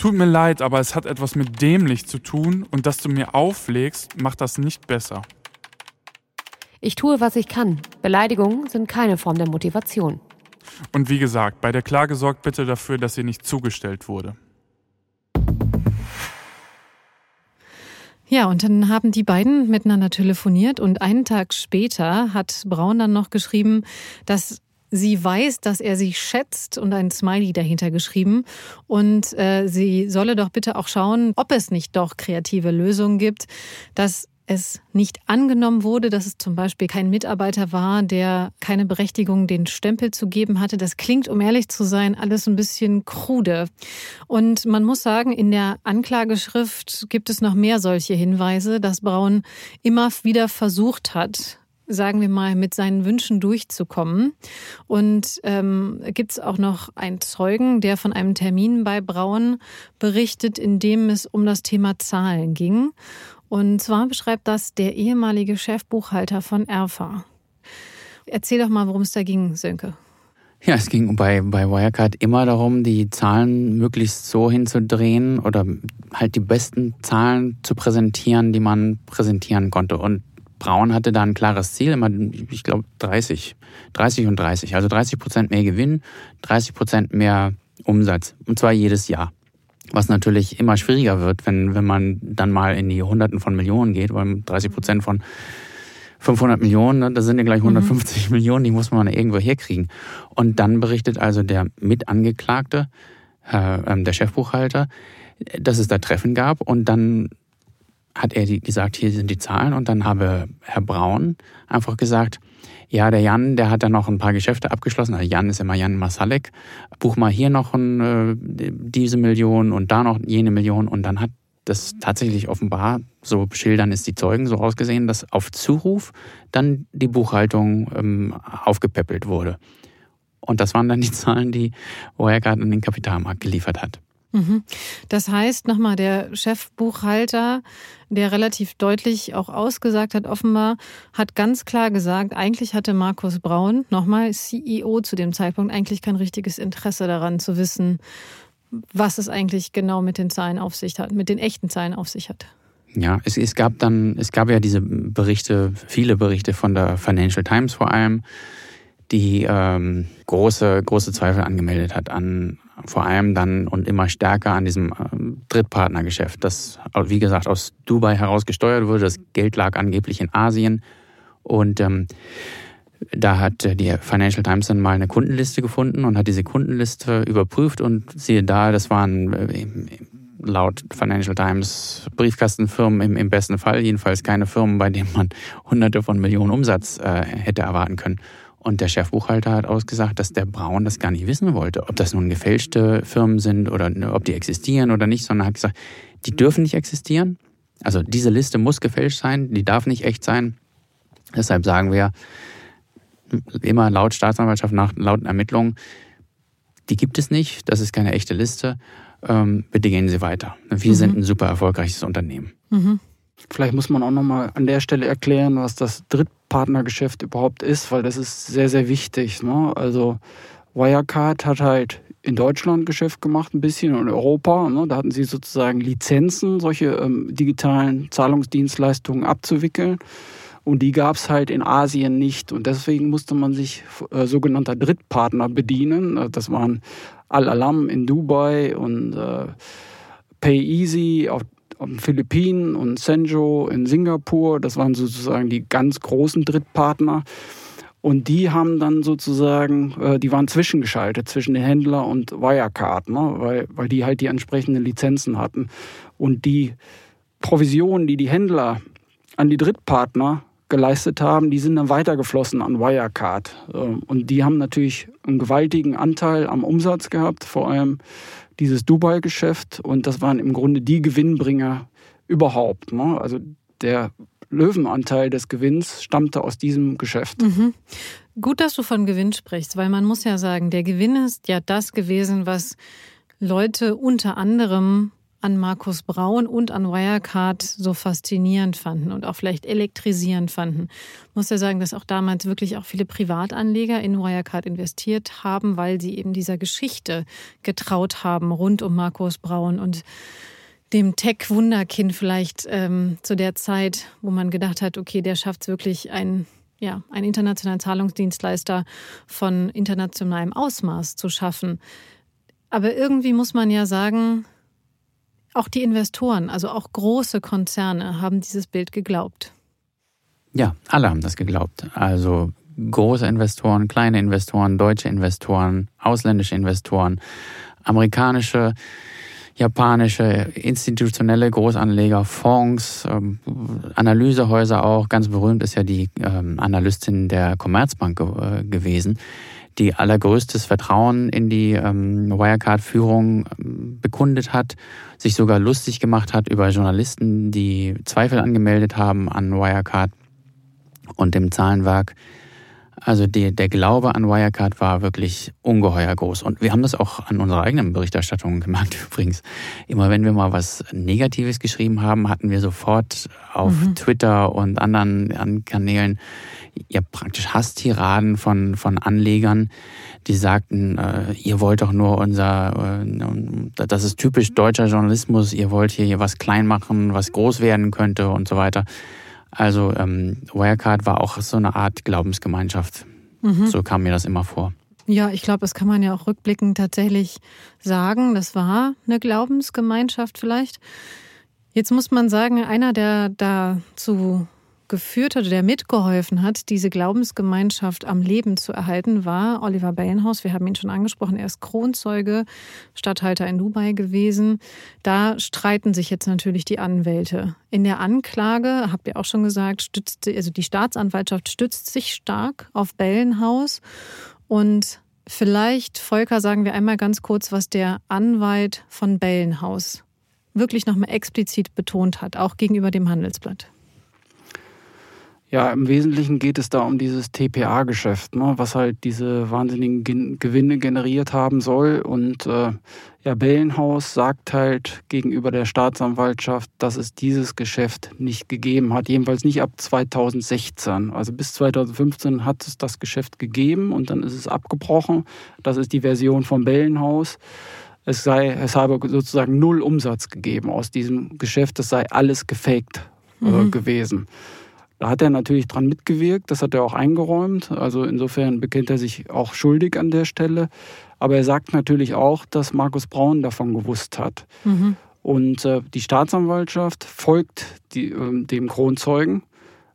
Tut mir leid, aber es hat etwas mit dämlich zu tun und dass du mir auflegst, macht das nicht besser. Ich tue, was ich kann. Beleidigungen sind keine Form der Motivation. Und wie gesagt, bei der Klage sorgt bitte dafür, dass sie nicht zugestellt wurde. Ja, und dann haben die beiden miteinander telefoniert und einen Tag später hat Braun dann noch geschrieben, dass sie weiß, dass er sie schätzt und ein Smiley dahinter geschrieben. Und äh, sie solle doch bitte auch schauen, ob es nicht doch kreative Lösungen gibt, dass es nicht angenommen wurde, dass es zum Beispiel kein Mitarbeiter war, der keine Berechtigung, den Stempel zu geben hatte. Das klingt, um ehrlich zu sein, alles ein bisschen krude. Und man muss sagen, in der Anklageschrift gibt es noch mehr solche Hinweise, dass Braun immer wieder versucht hat, sagen wir mal, mit seinen Wünschen durchzukommen. Und ähm, gibt es auch noch einen Zeugen, der von einem Termin bei Braun berichtet, in dem es um das Thema Zahlen ging. Und zwar beschreibt das der ehemalige Chefbuchhalter von Erfa. Erzähl doch mal, worum es da ging, Sönke. Ja, es ging bei, bei Wirecard immer darum, die Zahlen möglichst so hinzudrehen oder halt die besten Zahlen zu präsentieren, die man präsentieren konnte. Und Braun hatte da ein klares Ziel, immer, ich glaube, 30. 30 und 30. Also 30 Prozent mehr Gewinn, 30 Prozent mehr Umsatz. Und zwar jedes Jahr. Was natürlich immer schwieriger wird, wenn, wenn man dann mal in die Hunderten von Millionen geht, weil 30 Prozent von 500 Millionen, ne, das sind ja gleich 150 mhm. Millionen, die muss man irgendwo herkriegen. Und dann berichtet also der Mitangeklagte, äh, der Chefbuchhalter, dass es da Treffen gab und dann hat er gesagt, hier sind die Zahlen und dann habe Herr Braun einfach gesagt, ja, der Jan, der hat dann noch ein paar Geschäfte abgeschlossen. Also Jan ist immer Jan Masalek. Buch mal hier noch ein, äh, diese Million und da noch jene Million. Und dann hat das tatsächlich offenbar, so schildern es die Zeugen, so ausgesehen, dass auf Zuruf dann die Buchhaltung ähm, aufgepäppelt wurde. Und das waren dann die Zahlen, die Wirecard an den Kapitalmarkt geliefert hat. Mhm. Das heißt, nochmal, der Chefbuchhalter, der relativ deutlich auch ausgesagt hat, offenbar, hat ganz klar gesagt, eigentlich hatte Markus Braun, nochmal CEO zu dem Zeitpunkt, eigentlich kein richtiges Interesse daran zu wissen, was es eigentlich genau mit den Zahlen auf sich hat, mit den echten Zahlen auf sich hat. Ja, es, es gab dann, es gab ja diese Berichte, viele Berichte von der Financial Times vor allem, die ähm, große, große Zweifel angemeldet hat an vor allem dann und immer stärker an diesem ähm, Drittpartnergeschäft, das, wie gesagt, aus Dubai heraus gesteuert wurde. Das Geld lag angeblich in Asien. Und ähm, da hat die Financial Times dann mal eine Kundenliste gefunden und hat diese Kundenliste überprüft und siehe da, das waren äh, laut Financial Times Briefkastenfirmen im, im besten Fall, jedenfalls keine Firmen, bei denen man hunderte von Millionen Umsatz äh, hätte erwarten können. Und der Chefbuchhalter hat ausgesagt, dass der Braun das gar nicht wissen wollte, ob das nun gefälschte Firmen sind oder ob die existieren oder nicht, sondern hat gesagt, die dürfen nicht existieren. Also diese Liste muss gefälscht sein, die darf nicht echt sein. Deshalb sagen wir immer laut Staatsanwaltschaft, nach laut Ermittlungen, die gibt es nicht, das ist keine echte Liste. Ähm, bitte gehen Sie weiter. Wir mhm. sind ein super erfolgreiches Unternehmen. Mhm. Vielleicht muss man auch nochmal an der Stelle erklären, was das Drittpartnergeschäft überhaupt ist, weil das ist sehr, sehr wichtig. Ne? Also Wirecard hat halt in Deutschland Geschäft gemacht, ein bisschen in Europa. Ne? Da hatten sie sozusagen Lizenzen, solche ähm, digitalen Zahlungsdienstleistungen abzuwickeln. Und die gab es halt in Asien nicht. Und deswegen musste man sich äh, sogenannter Drittpartner bedienen. Äh, das waren Al-Alam in Dubai und äh, PayEasy Philippinen und Senjo in Singapur. Das waren sozusagen die ganz großen Drittpartner. Und die haben dann sozusagen, äh, die waren zwischengeschaltet zwischen den Händler und Wirecard, ne? weil, weil die halt die entsprechenden Lizenzen hatten. Und die Provisionen, die die Händler an die Drittpartner geleistet haben, die sind dann weitergeflossen an Wirecard. Ähm, und die haben natürlich einen gewaltigen Anteil am Umsatz gehabt, vor allem dieses Dubai-Geschäft. Und das waren im Grunde die Gewinnbringer überhaupt. Ne? Also der Löwenanteil des Gewinns stammte aus diesem Geschäft. Mhm. Gut, dass du von Gewinn sprichst, weil man muss ja sagen, der Gewinn ist ja das gewesen, was Leute unter anderem an Markus Braun und an Wirecard so faszinierend fanden und auch vielleicht elektrisierend fanden. Ich muss ja sagen, dass auch damals wirklich auch viele Privatanleger in Wirecard investiert haben, weil sie eben dieser Geschichte getraut haben rund um Markus Braun und dem Tech-Wunderkind vielleicht ähm, zu der Zeit, wo man gedacht hat, okay, der schafft es wirklich, ein, ja, einen internationalen Zahlungsdienstleister von internationalem Ausmaß zu schaffen. Aber irgendwie muss man ja sagen, auch die Investoren, also auch große Konzerne, haben dieses Bild geglaubt. Ja, alle haben das geglaubt. Also große Investoren, kleine Investoren, deutsche Investoren, ausländische Investoren, amerikanische japanische institutionelle Großanleger, Fonds, ähm, Analysehäuser auch. Ganz berühmt ist ja die ähm, Analystin der Commerzbank äh, gewesen, die allergrößtes Vertrauen in die ähm, Wirecard-Führung ähm, bekundet hat, sich sogar lustig gemacht hat über Journalisten, die Zweifel angemeldet haben an Wirecard und dem Zahlenwerk. Also die, der Glaube an Wirecard war wirklich ungeheuer groß. Und wir haben das auch an unserer eigenen Berichterstattung gemerkt übrigens. Immer wenn wir mal was Negatives geschrieben haben, hatten wir sofort auf mhm. Twitter und anderen Kanälen ja praktisch Hasstiraden von, von Anlegern, die sagten, äh, ihr wollt doch nur unser, äh, das ist typisch deutscher Journalismus, ihr wollt hier was klein machen, was groß werden könnte und so weiter. Also ähm, Wirecard war auch so eine Art Glaubensgemeinschaft. Mhm. So kam mir das immer vor. Ja, ich glaube, das kann man ja auch rückblickend tatsächlich sagen. Das war eine Glaubensgemeinschaft vielleicht. Jetzt muss man sagen, einer, der dazu geführt hat der mitgeholfen hat, diese Glaubensgemeinschaft am Leben zu erhalten, war Oliver Bellenhaus. Wir haben ihn schon angesprochen. Er ist Kronzeuge, Statthalter in Dubai gewesen. Da streiten sich jetzt natürlich die Anwälte. In der Anklage, habt ihr auch schon gesagt, stützt, also die Staatsanwaltschaft stützt sich stark auf Bellenhaus und Vielleicht, Volker, sagen wir einmal ganz kurz, was der Anwalt von Bellenhaus wirklich nochmal explizit betont hat, auch gegenüber dem Handelsblatt. Ja, im Wesentlichen geht es da um dieses TPA-Geschäft, ne, was halt diese wahnsinnigen Gewinne generiert haben soll. Und äh, ja, Bellenhaus sagt halt gegenüber der Staatsanwaltschaft, dass es dieses Geschäft nicht gegeben hat, jedenfalls nicht ab 2016. Also bis 2015 hat es das Geschäft gegeben und dann ist es abgebrochen. Das ist die Version von Bellenhaus. Es sei, es habe sozusagen null Umsatz gegeben aus diesem Geschäft. Das sei alles gefaked äh, mhm. gewesen. Da hat er natürlich dran mitgewirkt, das hat er auch eingeräumt. Also insofern bekennt er sich auch schuldig an der Stelle. Aber er sagt natürlich auch, dass Markus Braun davon gewusst hat. Mhm. Und äh, die Staatsanwaltschaft folgt die, äh, dem Kronzeugen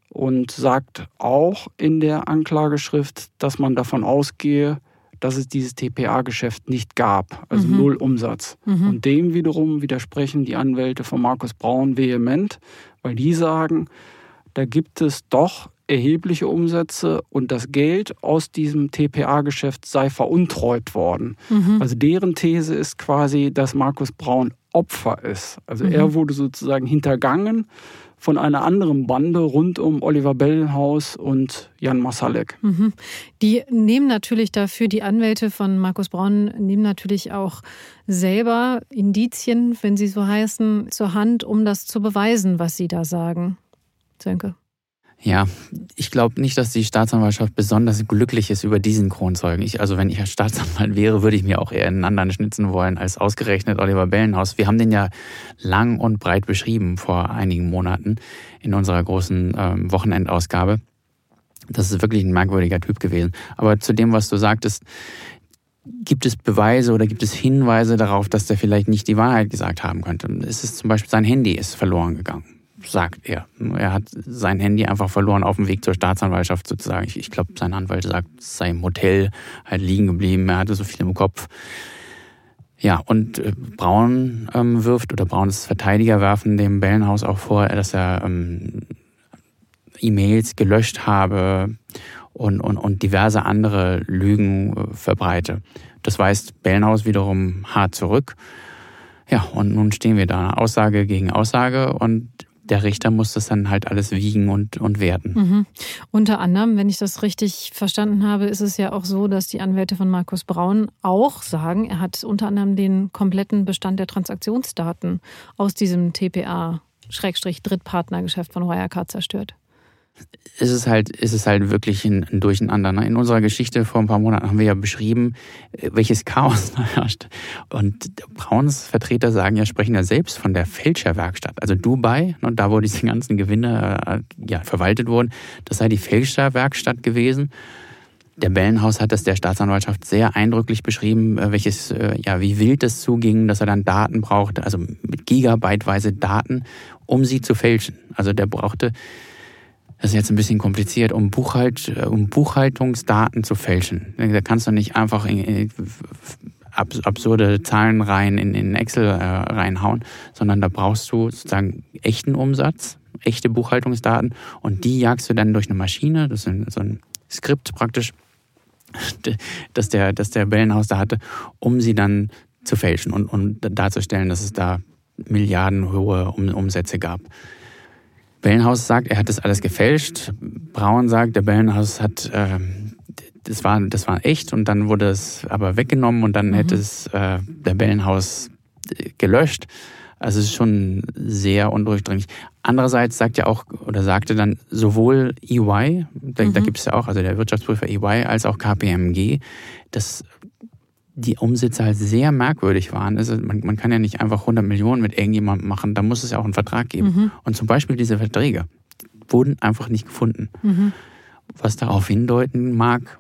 und sagt auch in der Anklageschrift, dass man davon ausgehe, dass es dieses TPA-Geschäft nicht gab, also mhm. null Umsatz. Mhm. Und dem wiederum widersprechen die Anwälte von Markus Braun vehement, weil die sagen, da gibt es doch erhebliche Umsätze und das Geld aus diesem TPA-Geschäft sei veruntreut worden. Mhm. Also deren These ist quasi, dass Markus Braun Opfer ist. Also mhm. er wurde sozusagen hintergangen von einer anderen Bande rund um Oliver Bellenhaus und Jan Masalek. Mhm. Die nehmen natürlich dafür, die Anwälte von Markus Braun nehmen natürlich auch selber Indizien, wenn sie so heißen, zur Hand, um das zu beweisen, was sie da sagen. Sönke. Ja, ich glaube nicht, dass die Staatsanwaltschaft besonders glücklich ist über diesen Kronzeugen. Ich, also wenn ich ja Staatsanwalt wäre, würde ich mir auch eher einen anderen schnitzen wollen als ausgerechnet Oliver Bellenhaus. Wir haben den ja lang und breit beschrieben vor einigen Monaten in unserer großen ähm, Wochenendausgabe. Das ist wirklich ein merkwürdiger Typ gewesen. Aber zu dem, was du sagtest, gibt es Beweise oder gibt es Hinweise darauf, dass der vielleicht nicht die Wahrheit gesagt haben könnte? Es ist zum Beispiel sein Handy ist verloren gegangen sagt er. Er hat sein Handy einfach verloren auf dem Weg zur Staatsanwaltschaft sozusagen. Ich, ich glaube, sein Anwalt sagt, es sei im Hotel halt liegen geblieben. Er hatte so viel im Kopf. Ja, und äh, Braun ähm, wirft oder Brauns Verteidiger werfen dem Bellenhaus auch vor, dass er ähm, E-Mails gelöscht habe und, und, und diverse andere Lügen äh, verbreite. Das weist Bellenhaus wiederum hart zurück. Ja, und nun stehen wir da, Aussage gegen Aussage und der Richter muss das dann halt alles wiegen und, und werten. Mhm. Unter anderem, wenn ich das richtig verstanden habe, ist es ja auch so, dass die Anwälte von Markus Braun auch sagen, er hat unter anderem den kompletten Bestand der Transaktionsdaten aus diesem TPA-Drittpartnergeschäft von Wirecard zerstört ist es halt, ist es halt wirklich ein, ein Durcheinander. Ne? In unserer Geschichte vor ein paar Monaten haben wir ja beschrieben, äh, welches Chaos da herrscht. Und Brauns Vertreter sagen ja, sprechen ja selbst von der Fälscherwerkstatt. Also Dubai, ne, da wo diese ganzen Gewinne äh, ja, verwaltet wurden, das sei die Fälscherwerkstatt gewesen. Der Bellenhaus hat das der Staatsanwaltschaft sehr eindrücklich beschrieben, äh, welches, ja, wie wild es zuging, dass er dann Daten brauchte, also mit gigabyteweise Daten, um sie zu fälschen. Also der brauchte das ist jetzt ein bisschen kompliziert, um, Buchhalt, äh, um Buchhaltungsdaten zu fälschen. Da kannst du nicht einfach in, in, absurde Zahlen rein in, in Excel äh, reinhauen, sondern da brauchst du sozusagen echten Umsatz, echte Buchhaltungsdaten und die jagst du dann durch eine Maschine, das ist so ein Skript praktisch, das der, das der Bellenhaus da hatte, um sie dann zu fälschen und, und darzustellen, dass es da milliardenhohe Umsätze gab. Bellenhaus sagt, er hat das alles gefälscht. Braun sagt, der Bellenhaus hat, äh, das, war, das war echt und dann wurde es aber weggenommen und dann mhm. hätte es äh, der Bellenhaus äh, gelöscht. Also es ist schon sehr undurchdringlich. Andererseits sagt ja auch oder sagte dann sowohl EY, da, mhm. da gibt es ja auch, also der Wirtschaftsprüfer EY, als auch KPMG, dass die Umsätze halt sehr merkwürdig waren. Also man, man kann ja nicht einfach 100 Millionen mit irgendjemandem machen, da muss es ja auch einen Vertrag geben. Mhm. Und zum Beispiel diese Verträge wurden einfach nicht gefunden. Mhm. Was darauf hindeuten mag,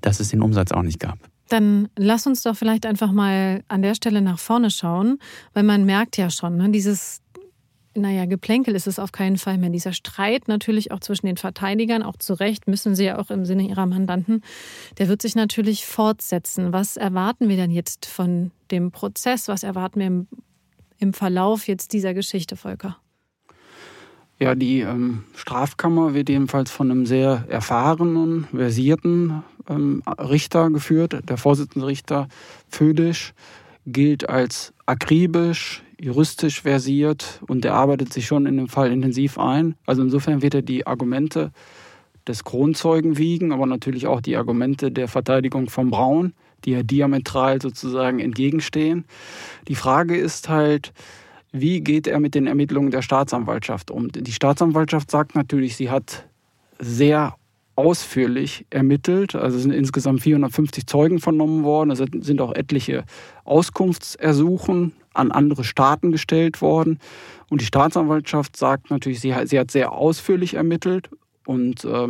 dass es den Umsatz auch nicht gab. Dann lass uns doch vielleicht einfach mal an der Stelle nach vorne schauen, weil man merkt ja schon, ne, dieses naja, Geplänkel ist es auf keinen Fall mehr. Dieser Streit natürlich auch zwischen den Verteidigern, auch zu Recht, müssen sie ja auch im Sinne ihrer Mandanten, der wird sich natürlich fortsetzen. Was erwarten wir denn jetzt von dem Prozess? Was erwarten wir im, im Verlauf jetzt dieser Geschichte, Volker? Ja, die ähm, Strafkammer wird jedenfalls von einem sehr erfahrenen, versierten ähm, Richter geführt. Der Vorsitzende Richter Födisch gilt als akribisch, juristisch versiert und er arbeitet sich schon in dem Fall intensiv ein. Also insofern wird er die Argumente des Kronzeugen wiegen, aber natürlich auch die Argumente der Verteidigung von Braun, die ja diametral sozusagen entgegenstehen. Die Frage ist halt, wie geht er mit den Ermittlungen der Staatsanwaltschaft um? Die Staatsanwaltschaft sagt natürlich, sie hat sehr ausführlich ermittelt. Also sind insgesamt 450 Zeugen vernommen worden. Es sind auch etliche Auskunftsersuchen an andere Staaten gestellt worden. Und die Staatsanwaltschaft sagt natürlich, sie hat, sie hat sehr ausführlich ermittelt. Und äh,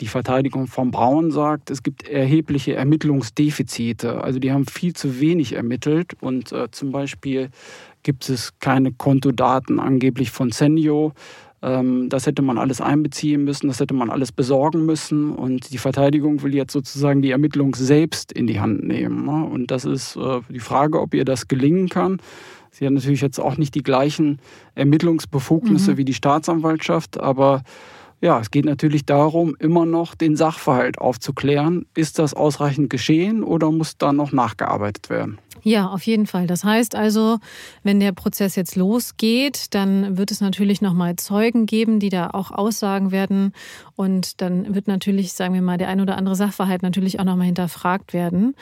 die Verteidigung von Braun sagt, es gibt erhebliche Ermittlungsdefizite. Also die haben viel zu wenig ermittelt. Und äh, zum Beispiel gibt es keine Kontodaten angeblich von Senio. Ähm, das hätte man alles einbeziehen müssen, das hätte man alles besorgen müssen. Und die Verteidigung will jetzt sozusagen die Ermittlung selbst in die Hand nehmen. Ne? Und das ist äh, die Frage, ob ihr das gelingen kann. Sie hat natürlich jetzt auch nicht die gleichen Ermittlungsbefugnisse mhm. wie die Staatsanwaltschaft, aber ja, es geht natürlich darum, immer noch den Sachverhalt aufzuklären. Ist das ausreichend geschehen oder muss da noch nachgearbeitet werden? Ja, auf jeden Fall. Das heißt also, wenn der Prozess jetzt losgeht, dann wird es natürlich nochmal Zeugen geben, die da auch Aussagen werden. Und dann wird natürlich, sagen wir mal, der ein oder andere Sachverhalt natürlich auch nochmal hinterfragt werden.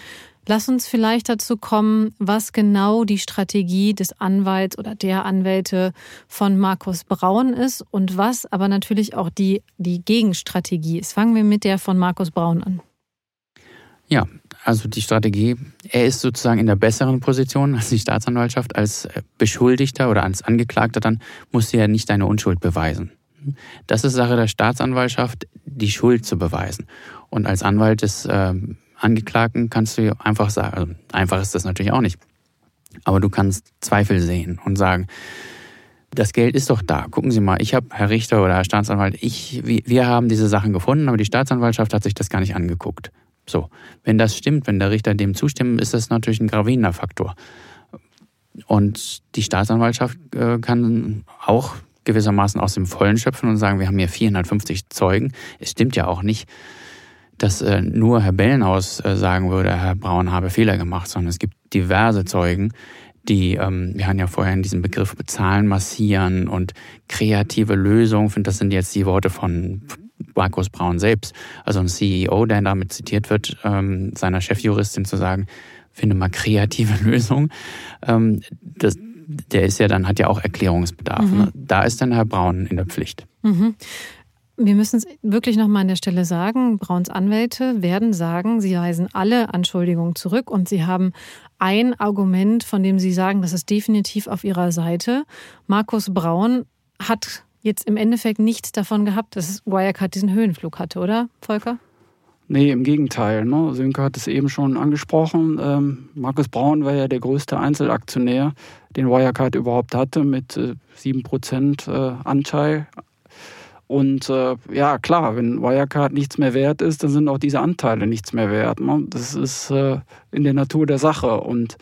Lass uns vielleicht dazu kommen, was genau die Strategie des Anwalts oder der Anwälte von Markus Braun ist und was aber natürlich auch die, die Gegenstrategie ist. Fangen wir mit der von Markus Braun an. Ja, also die Strategie, er ist sozusagen in der besseren Position als die Staatsanwaltschaft. Als Beschuldigter oder als Angeklagter dann musst du ja nicht deine Unschuld beweisen. Das ist Sache der Staatsanwaltschaft, die Schuld zu beweisen. Und als Anwalt des äh, Angeklagten kannst du einfach sagen, also einfach ist das natürlich auch nicht, aber du kannst Zweifel sehen und sagen, das Geld ist doch da. Gucken Sie mal, ich habe, Herr Richter oder Herr Staatsanwalt, ich, wir haben diese Sachen gefunden, aber die Staatsanwaltschaft hat sich das gar nicht angeguckt. So, wenn das stimmt, wenn der Richter dem zustimmt, ist das natürlich ein gravierender Faktor. Und die Staatsanwaltschaft äh, kann auch gewissermaßen aus dem Vollen schöpfen und sagen, wir haben hier 450 Zeugen. Es stimmt ja auch nicht, dass äh, nur Herr Bellenhaus äh, sagen würde, Herr Braun habe Fehler gemacht, sondern es gibt diverse Zeugen, die, ähm, wir haben ja vorher in diesem Begriff bezahlen, massieren und kreative Lösungen, das sind jetzt die Worte von Markus Braun selbst, also ein CEO, der damit zitiert wird, ähm, seiner Chefjuristin zu sagen, finde mal kreative Lösungen. Ähm, das, der ist ja dann, hat ja auch Erklärungsbedarf. Mhm. Ne? Da ist dann Herr Braun in der Pflicht. Mhm. Wir müssen es wirklich nochmal an der Stelle sagen. Brauns Anwälte werden sagen, sie weisen alle Anschuldigungen zurück und sie haben ein Argument, von dem sie sagen, das ist definitiv auf ihrer Seite. Markus Braun hat jetzt im Endeffekt nichts davon gehabt, dass Wirecard diesen Höhenflug hatte, oder, Volker? Nee, im Gegenteil. Ne? Sönke hat es eben schon angesprochen. Ähm, Markus Braun war ja der größte Einzelaktionär, den Wirecard überhaupt hatte, mit äh, 7% äh, Anteil. Und äh, ja, klar, wenn Wirecard nichts mehr wert ist, dann sind auch diese Anteile nichts mehr wert. Ne? Das ist äh, in der Natur der Sache. Und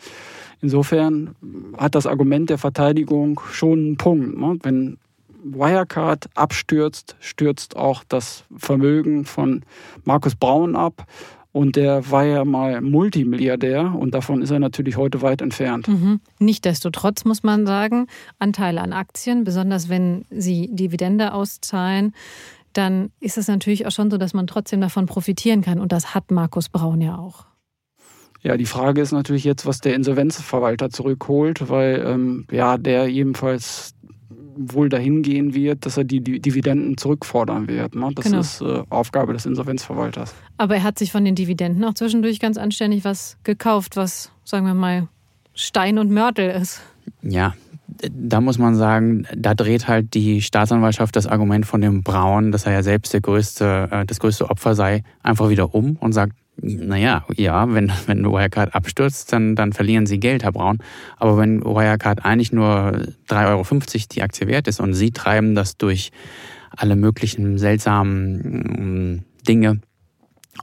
insofern hat das Argument der Verteidigung schon einen Punkt. Ne? Wenn Wirecard abstürzt, stürzt auch das Vermögen von Markus Braun ab. Und der war ja mal Multimilliardär und davon ist er natürlich heute weit entfernt. Mhm. Nichtsdestotrotz muss man sagen, Anteile an Aktien, besonders wenn sie Dividende auszahlen, dann ist es natürlich auch schon so, dass man trotzdem davon profitieren kann. Und das hat Markus Braun ja auch. Ja, die Frage ist natürlich jetzt, was der Insolvenzverwalter zurückholt, weil ähm, ja, der jedenfalls wohl dahin gehen wird, dass er die Dividenden zurückfordern wird. Ne? Das genau. ist äh, Aufgabe des Insolvenzverwalters. Aber er hat sich von den Dividenden auch zwischendurch ganz anständig was gekauft, was, sagen wir mal, Stein und Mörtel ist. Ja, da muss man sagen, da dreht halt die Staatsanwaltschaft das Argument von dem Braun, dass er ja selbst der größte, äh, das größte Opfer sei, einfach wieder um und sagt, naja, ja, wenn, wenn Wirecard abstürzt, dann, dann verlieren sie Geld, Herr Braun. Aber wenn Wirecard eigentlich nur 3,50 Euro die Aktie wert ist und Sie treiben das durch alle möglichen seltsamen mm, Dinge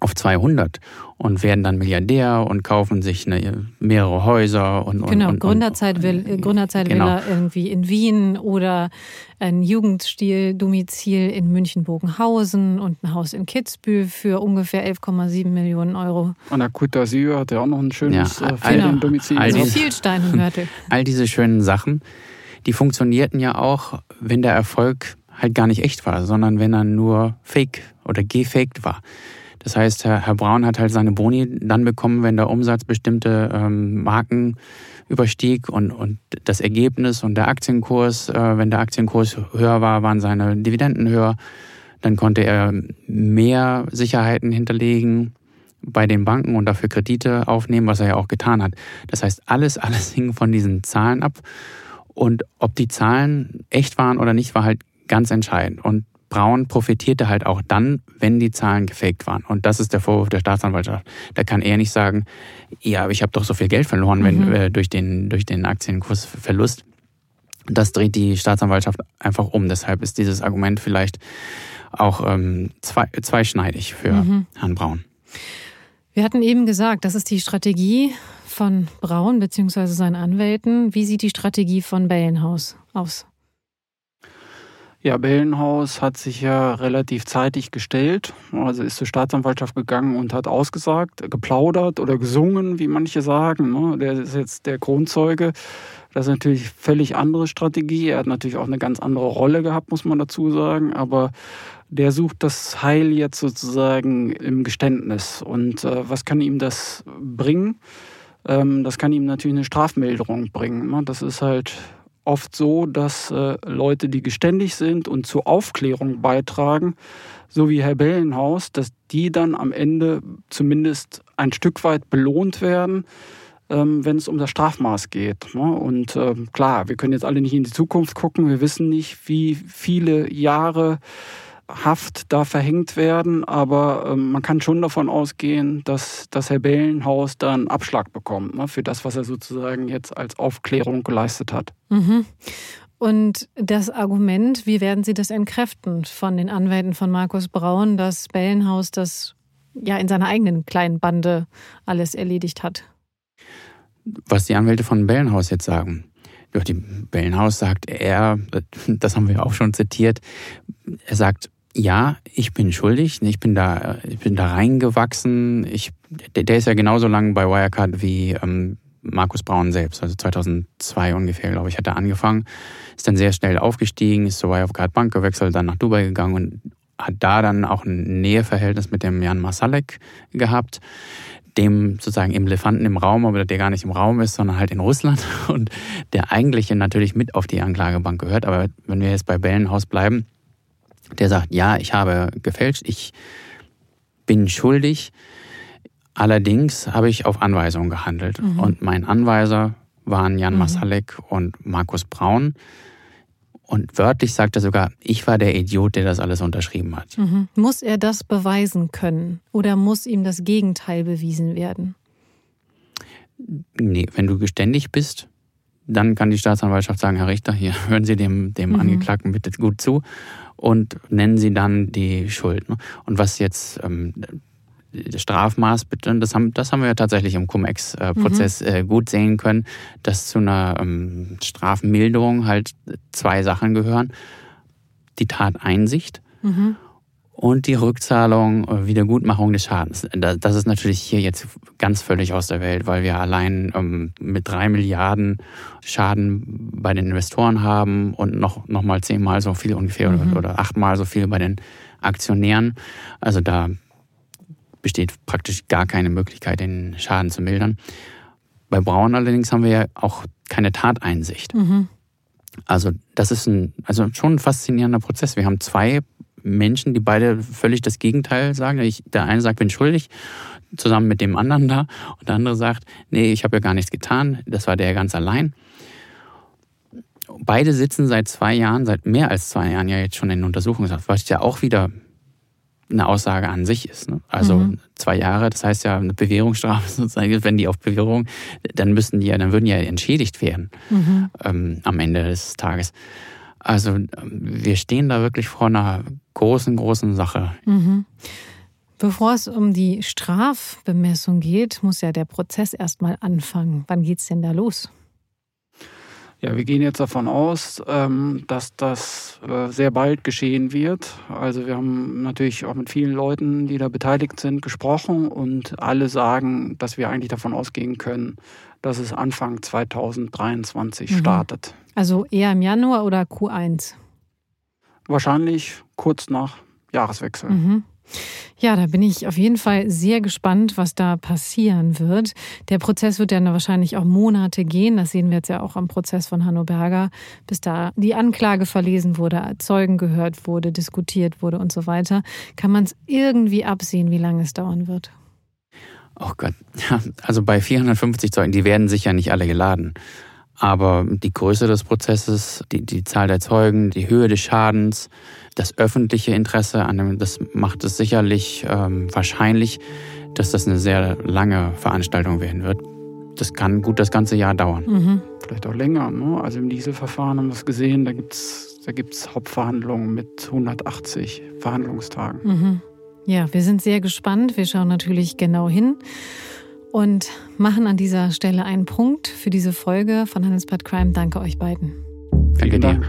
auf 200 und werden dann Milliardär und kaufen sich eine, mehrere Häuser und, genau und, Gründerzeit will äh, Gründerzeit genau. Villa irgendwie in Wien oder ein Jugendstil Domizil in München Bogenhausen und ein Haus in Kitzbühel für ungefähr 11,7 Millionen Euro. An der Côte d'Azur hat er auch noch ein schönes ja, äh, Feriendomizil. All, all, all, viel Stein und Mörtel. all diese schönen Sachen, die funktionierten ja auch, wenn der Erfolg halt gar nicht echt war, sondern wenn er nur fake oder gefaked war. Das heißt, Herr, Herr Braun hat halt seine Boni dann bekommen, wenn der Umsatz bestimmte ähm, Marken überstieg und, und das Ergebnis und der Aktienkurs, äh, wenn der Aktienkurs höher war, waren seine Dividenden höher. Dann konnte er mehr Sicherheiten hinterlegen bei den Banken und dafür Kredite aufnehmen, was er ja auch getan hat. Das heißt, alles, alles hing von diesen Zahlen ab. Und ob die Zahlen echt waren oder nicht, war halt ganz entscheidend. Und Braun profitierte halt auch dann, wenn die Zahlen gefaked waren. Und das ist der Vorwurf der Staatsanwaltschaft. Da kann er nicht sagen, ja, aber ich habe doch so viel Geld verloren mhm. wenn, äh, durch, den, durch den Aktienkursverlust. Das dreht die Staatsanwaltschaft einfach um. Deshalb ist dieses Argument vielleicht auch ähm, zwei, zweischneidig für mhm. Herrn Braun. Wir hatten eben gesagt, das ist die Strategie von Braun bzw. seinen Anwälten. Wie sieht die Strategie von Bellenhaus aus? Ja, Bellenhaus hat sich ja relativ zeitig gestellt, also ist zur Staatsanwaltschaft gegangen und hat ausgesagt, geplaudert oder gesungen, wie manche sagen. Ne? Der ist jetzt der Kronzeuge. Das ist natürlich völlig andere Strategie. Er hat natürlich auch eine ganz andere Rolle gehabt, muss man dazu sagen. Aber der sucht das Heil jetzt sozusagen im Geständnis. Und äh, was kann ihm das bringen? Ähm, das kann ihm natürlich eine Strafmilderung bringen. Ne? Das ist halt oft so, dass äh, Leute, die geständig sind und zur Aufklärung beitragen, so wie Herr Bellenhaus, dass die dann am Ende zumindest ein Stück weit belohnt werden, ähm, wenn es um das Strafmaß geht. Ne? Und äh, klar, wir können jetzt alle nicht in die Zukunft gucken, wir wissen nicht, wie viele Jahre Haft da verhängt werden, aber ähm, man kann schon davon ausgehen, dass das Herr Bellenhaus da einen Abschlag bekommt ne, für das, was er sozusagen jetzt als Aufklärung geleistet hat. Mhm. Und das Argument, wie werden Sie das entkräften von den Anwälten von Markus Braun, dass Bellenhaus das ja in seiner eigenen kleinen Bande alles erledigt hat? Was die Anwälte von Bellenhaus jetzt sagen. Durch die Bellenhaus sagt er, das haben wir auch schon zitiert, er sagt, ja, ich bin schuldig. Ich bin da, ich bin da reingewachsen. Ich, der, der ist ja genauso lang bei Wirecard wie ähm, Markus Braun selbst. Also 2002 ungefähr, glaube ich, hat er angefangen. Ist dann sehr schnell aufgestiegen, ist zur Wirecard Bank gewechselt, dann nach Dubai gegangen und hat da dann auch ein Näheverhältnis mit dem Jan Masalek gehabt, dem sozusagen im Elefanten im Raum, aber der gar nicht im Raum ist, sondern halt in Russland und der eigentlich natürlich mit auf die Anklagebank gehört. Aber wenn wir jetzt bei Bellenhaus bleiben, der sagt, ja, ich habe gefälscht, ich bin schuldig. Allerdings habe ich auf Anweisung gehandelt. Mhm. Und mein Anweiser waren Jan mhm. Masalek und Markus Braun. Und wörtlich sagt er sogar, ich war der Idiot, der das alles unterschrieben hat. Mhm. Muss er das beweisen können oder muss ihm das Gegenteil bewiesen werden? Nee, wenn du geständig bist, dann kann die Staatsanwaltschaft sagen, Herr Richter, hier hören Sie dem, dem mhm. Angeklagten bitte gut zu und nennen Sie dann die Schuld. Ne? Und was jetzt ähm, das Strafmaß das haben, das haben wir ja tatsächlich im Cum-Ex-Prozess mhm. äh, gut sehen können, dass zu einer ähm, Strafmilderung halt zwei Sachen gehören. Die Tateinsicht mhm und die Rückzahlung, äh, Wiedergutmachung des Schadens. Das ist natürlich hier jetzt ganz völlig aus der Welt, weil wir allein ähm, mit drei Milliarden Schaden bei den Investoren haben und noch, noch mal zehnmal so viel ungefähr mhm. oder achtmal so viel bei den Aktionären. Also da besteht praktisch gar keine Möglichkeit, den Schaden zu mildern. Bei Braun allerdings haben wir ja auch keine Tateinsicht. Mhm. Also das ist ein, also schon ein faszinierender Prozess. Wir haben zwei Menschen, die beide völlig das Gegenteil sagen. Ich, der eine sagt, bin schuldig, zusammen mit dem anderen da. Und der andere sagt, nee, ich habe ja gar nichts getan. Das war der ganz allein. Beide sitzen seit zwei Jahren, seit mehr als zwei Jahren ja jetzt schon in Untersuchungshaft, was ja auch wieder eine Aussage an sich ist. Ne? Also mhm. zwei Jahre, das heißt ja eine Bewährungsstrafe sozusagen, wenn die auf Bewährung, dann müssten die ja, dann würden die ja entschädigt werden mhm. ähm, am Ende des Tages. Also ähm, wir stehen da wirklich vor einer großen, großen Sache. Mhm. Bevor es um die Strafbemessung geht, muss ja der Prozess erstmal anfangen. Wann geht es denn da los? Ja, wir gehen jetzt davon aus, ähm, dass das äh, sehr bald geschehen wird. Also wir haben natürlich auch mit vielen Leuten, die da beteiligt sind, gesprochen und alle sagen, dass wir eigentlich davon ausgehen können, dass es Anfang 2023 mhm. startet. Also eher im Januar oder Q1? Wahrscheinlich kurz nach Jahreswechsel. Mhm. Ja, da bin ich auf jeden Fall sehr gespannt, was da passieren wird. Der Prozess wird ja wahrscheinlich auch Monate gehen. Das sehen wir jetzt ja auch am Prozess von Hanno Berger, bis da die Anklage verlesen wurde, Zeugen gehört wurde, diskutiert wurde und so weiter. Kann man es irgendwie absehen, wie lange es dauern wird? Oh Gott, also bei 450 Zeugen, die werden sicher nicht alle geladen. Aber die Größe des Prozesses, die, die Zahl der Zeugen, die Höhe des Schadens, das öffentliche Interesse an dem, das macht es sicherlich ähm, wahrscheinlich, dass das eine sehr lange Veranstaltung werden wird. Das kann gut das ganze Jahr dauern. Mhm. Vielleicht auch länger. Ne? Also im Dieselverfahren haben wir es gesehen, da gibt es da gibt's Hauptverhandlungen mit 180 Verhandlungstagen. Mhm. Ja, wir sind sehr gespannt. Wir schauen natürlich genau hin und machen an dieser Stelle einen Punkt für diese Folge von Handelsblatt Crime. Danke euch beiden. Danke dir.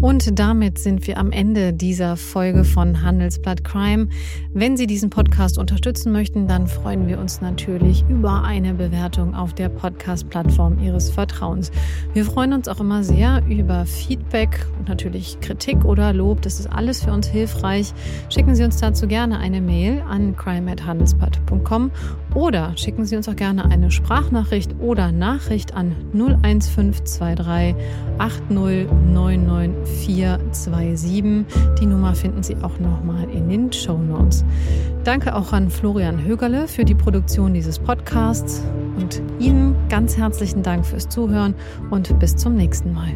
Und damit sind wir am Ende dieser Folge von Handelsblatt Crime. Wenn Sie diesen Podcast unterstützen möchten, dann freuen wir uns natürlich über eine Bewertung auf der Podcast-Plattform Ihres Vertrauens. Wir freuen uns auch immer sehr über Feedback und natürlich Kritik oder Lob. Das ist alles für uns hilfreich. Schicken Sie uns dazu gerne eine Mail an crime.handelsblatt.com oder schicken Sie uns auch gerne eine Sprachnachricht oder Nachricht an 01523 8099427. Die Nummer finden Sie auch nochmal in den Show Notes. Danke auch an Florian Högerle für die Produktion dieses Podcasts und Ihnen ganz herzlichen Dank fürs Zuhören und bis zum nächsten Mal.